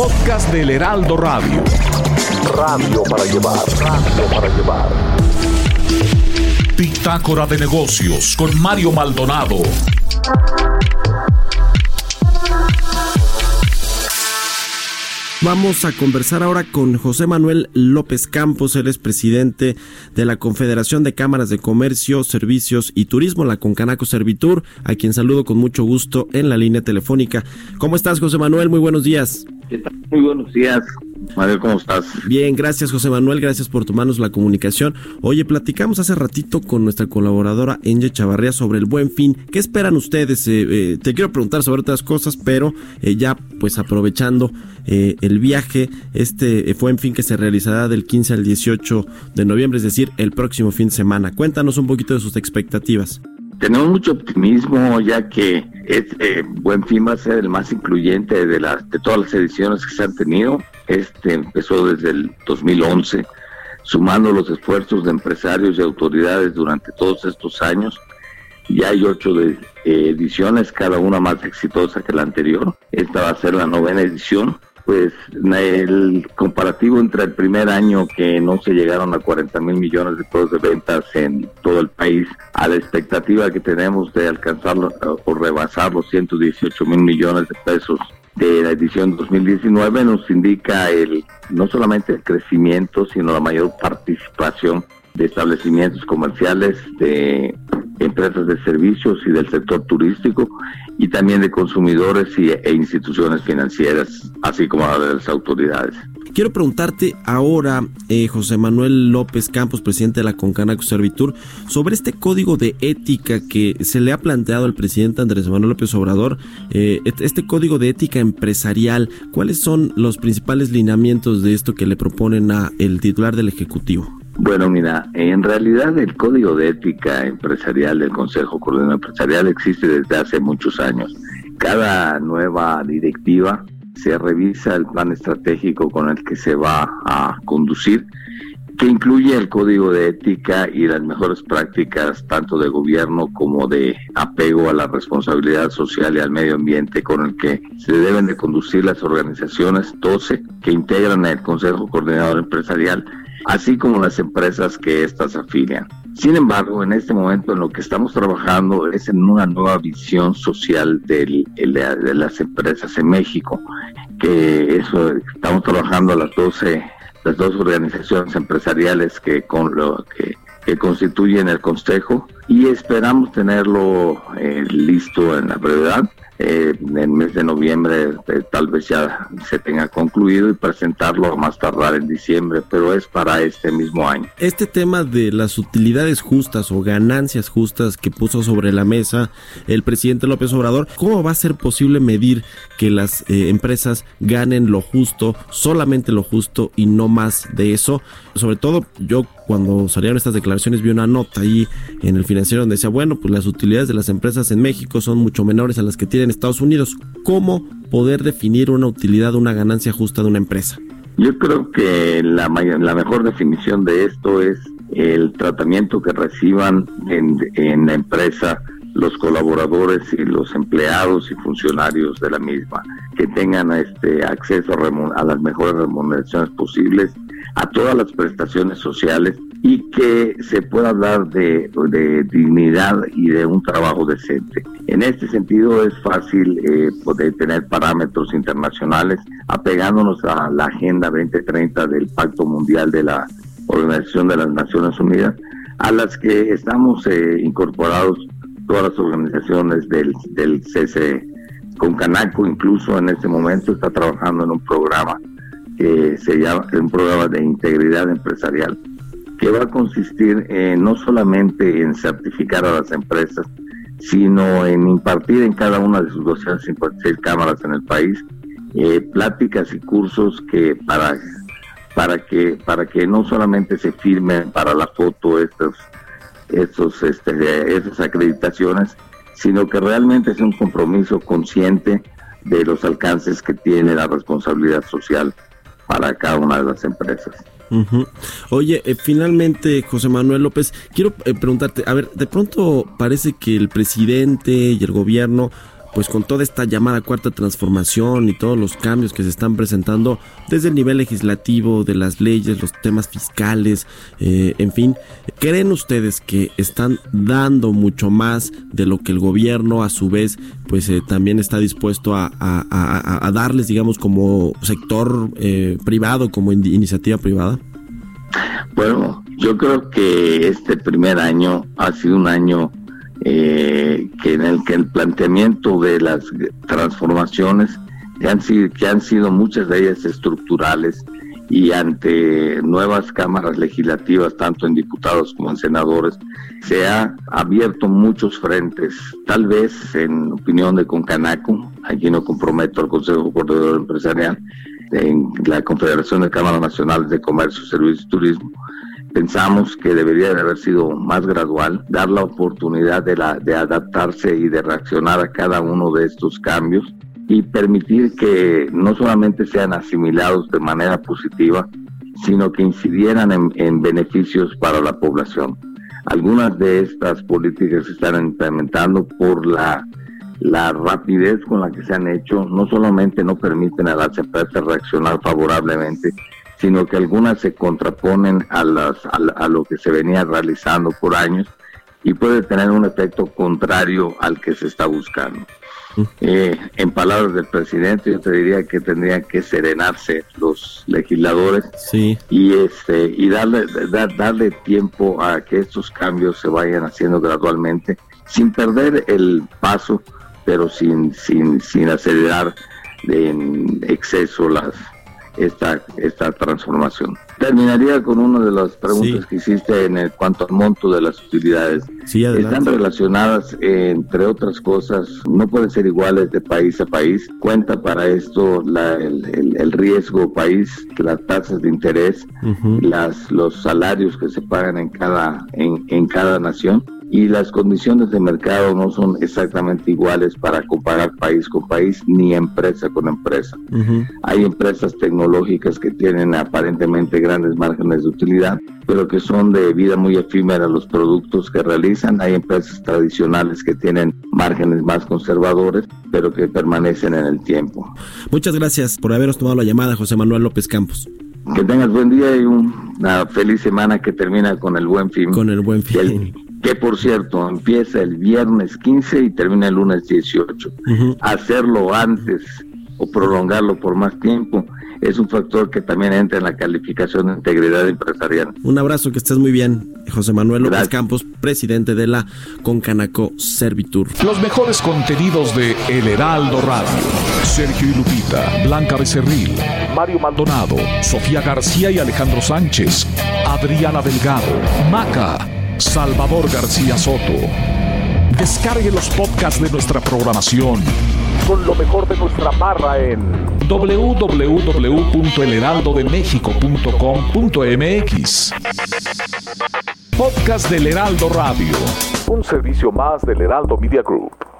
Podcast del Heraldo Radio. Radio para llevar. Radio para llevar. Bitácora de negocios con Mario Maldonado. Vamos a conversar ahora con José Manuel López Campos, él es presidente de la Confederación de Cámaras de Comercio, Servicios y Turismo, la Concanaco Servitur, a quien saludo con mucho gusto en la línea telefónica. ¿Cómo estás, José Manuel? Muy buenos días. Muy buenos días. Mario, ¿cómo estás? Bien, gracias José Manuel, gracias por tomarnos la comunicación. Oye, platicamos hace ratito con nuestra colaboradora Enge Chavarría sobre el buen fin. ¿Qué esperan ustedes? Eh, eh, te quiero preguntar sobre otras cosas, pero eh, ya pues aprovechando el viaje, este buen fin que se realizará del 15 al 18 de noviembre, es decir, el próximo fin de semana. Cuéntanos un poquito de sus expectativas. Tenemos mucho optimismo ya que este Buen Fin va a ser el más incluyente de, de todas las ediciones que se han tenido. Este empezó desde el 2011, sumando los esfuerzos de empresarios y autoridades durante todos estos años. Ya hay ocho eh, ediciones, cada una más exitosa que la anterior. Esta va a ser la novena edición pues el comparativo entre el primer año que no se llegaron a 40 mil millones de pesos de ventas en todo el país a la expectativa que tenemos de alcanzarlo o rebasar los 118 mil millones de pesos de la edición 2019 nos indica el no solamente el crecimiento sino la mayor participación de establecimientos comerciales, de empresas de servicios y del sector turístico y también de consumidores y, e instituciones financieras, así como de las autoridades. Quiero preguntarte ahora, eh, José Manuel López Campos, presidente de la Concanaco Servitur, sobre este código de ética que se le ha planteado al presidente Andrés Manuel López Obrador, eh, este código de ética empresarial, ¿cuáles son los principales lineamientos de esto que le proponen a el titular del Ejecutivo? Bueno, mira, en realidad el Código de Ética Empresarial del Consejo Coordinador Empresarial existe desde hace muchos años. Cada nueva directiva se revisa el plan estratégico con el que se va a conducir, que incluye el código de ética y las mejores prácticas tanto de gobierno como de apego a la responsabilidad social y al medio ambiente con el que se deben de conducir las organizaciones 12 que integran el Consejo Coordinador Empresarial así como las empresas que éstas afilian. Sin embargo, en este momento en lo que estamos trabajando es en una nueva visión social de las empresas en México, que estamos trabajando las 12 las dos organizaciones empresariales que con lo que, constituyen el consejo y esperamos tenerlo eh, listo en la brevedad eh, en el mes de noviembre eh, tal vez ya se tenga concluido y presentarlo a más tardar en diciembre, pero es para este mismo año. Este tema de las utilidades justas o ganancias justas que puso sobre la mesa el presidente López Obrador, ¿cómo va a ser posible medir que las eh, empresas ganen lo justo, solamente lo justo y no más de eso? Sobre todo yo cuando salieron estas declaraciones vi una nota ahí en el financiero donde decía, bueno, pues las utilidades de las empresas en México son mucho menores a las que tienen Estados Unidos. ¿Cómo poder definir una utilidad, una ganancia justa de una empresa? Yo creo que la, la mejor definición de esto es el tratamiento que reciban en, en la empresa los colaboradores y los empleados y funcionarios de la misma, que tengan este acceso a las mejores remuneraciones posibles a todas las prestaciones sociales y que se pueda hablar de, dignidad y de un trabajo decente. En este sentido es fácil eh, poder tener parámetros internacionales apegándonos a la Agenda 2030 del Pacto Mundial de la Organización de las Naciones Unidas, a las que estamos eh, incorporados todas las organizaciones del, del CC. Con Canaco incluso en este momento está trabajando en un programa que se llama un programa de integridad empresarial que va a consistir no solamente en certificar a las empresas, sino en impartir en cada una de sus 256 cámaras en el país eh, pláticas y cursos que para para que para que no solamente se firmen para la foto estos estos esas acreditaciones sino que realmente es un compromiso consciente de los alcances que tiene la responsabilidad social para cada una de las empresas. Oye, eh, finalmente, José Manuel López, quiero eh, preguntarte, a ver, de pronto parece que el presidente y el gobierno pues con toda esta llamada cuarta transformación y todos los cambios que se están presentando desde el nivel legislativo, de las leyes, los temas fiscales, eh, en fin, ¿creen ustedes que están dando mucho más de lo que el gobierno a su vez pues eh, también está dispuesto a, darles, digamos, como sector eh, privado, como iniciativa privada? Bueno, yo creo que este primer año ha sido un año eh, el planteamiento de las transformaciones que han, sido, que han sido muchas de ellas estructurales y ante nuevas cámaras legislativas, tanto en diputados como en senadores, se ha abierto muchos frentes. Tal vez, en opinión de Concanaco, aquí no comprometo al Consejo Coordinador Empresarial, en la Confederación de Cámaras Nacionales de Comercio, Servicios y Turismo, pensamos que debería de haber sido más gradual, dar la oportunidad de, la, de adaptarse y de reaccionar a cada uno de estos cambios y permitir que no solamente sean asimilados de manera positiva, sino que incidieran en, en beneficios para la población. Algunas de estas políticas se están implementando por la la rapidez con la que se han hecho no solamente no permiten a las empresas reaccionar favorablemente, sino que algunas se contraponen a, las, a, lo que se venía realizando por años y puede tener un efecto contrario al que se está buscando. Eh, en palabras del presidente, yo te diría que tendrían que serenarse los legisladores y este y darle darle tiempo a que estos cambios se vayan haciendo gradualmente, sin perder el paso, pero sin sin sin acelerar en exceso las esta, esta transformación. Terminaría con una de las preguntas que hiciste en el, cuanto al monto de las utilidades. Están relacionadas, entre otras cosas, no pueden ser iguales de país a país. Cuenta para esto la, el, el, riesgo país, las tasas de interés, las, los salarios que se pagan en cada, en, en cada nación y las condiciones de mercado no son exactamente iguales para comparar país con país ni empresa con empresa. Hay empresas tecnológicas que tienen aparentemente grandes márgenes de utilidad, pero que son de vida muy efímera los productos que realizan. Hay empresas tradicionales que tienen márgenes más conservadores, pero que permanecen en el tiempo. Muchas gracias por haberos tomado la llamada, José Manuel López Campos. Que tengas buen día y una feliz semana que termina con el buen fin. Con el buen fin que por cierto empieza el viernes 15 y termina el lunes 18. Hacerlo antes o prolongarlo por más tiempo es un factor que también entra en la calificación de integridad empresarial. Un abrazo, que estés muy bien. José Manuel López Campos, presidente de la Concanaco Servitur. Los mejores contenidos de El Heraldo Radio. Sergio y Lupita, Blanca Becerril, Mario Maldonado, Sofía García y Alejandro Sánchez, Adriana Delgado, Maca. Salvador García Soto. Descargue los podcasts de nuestra programación con lo mejor de nuestra barra en www.elheraldodemexico.com.mx. Podcast del Heraldo Radio. Un servicio más del Heraldo Media Group.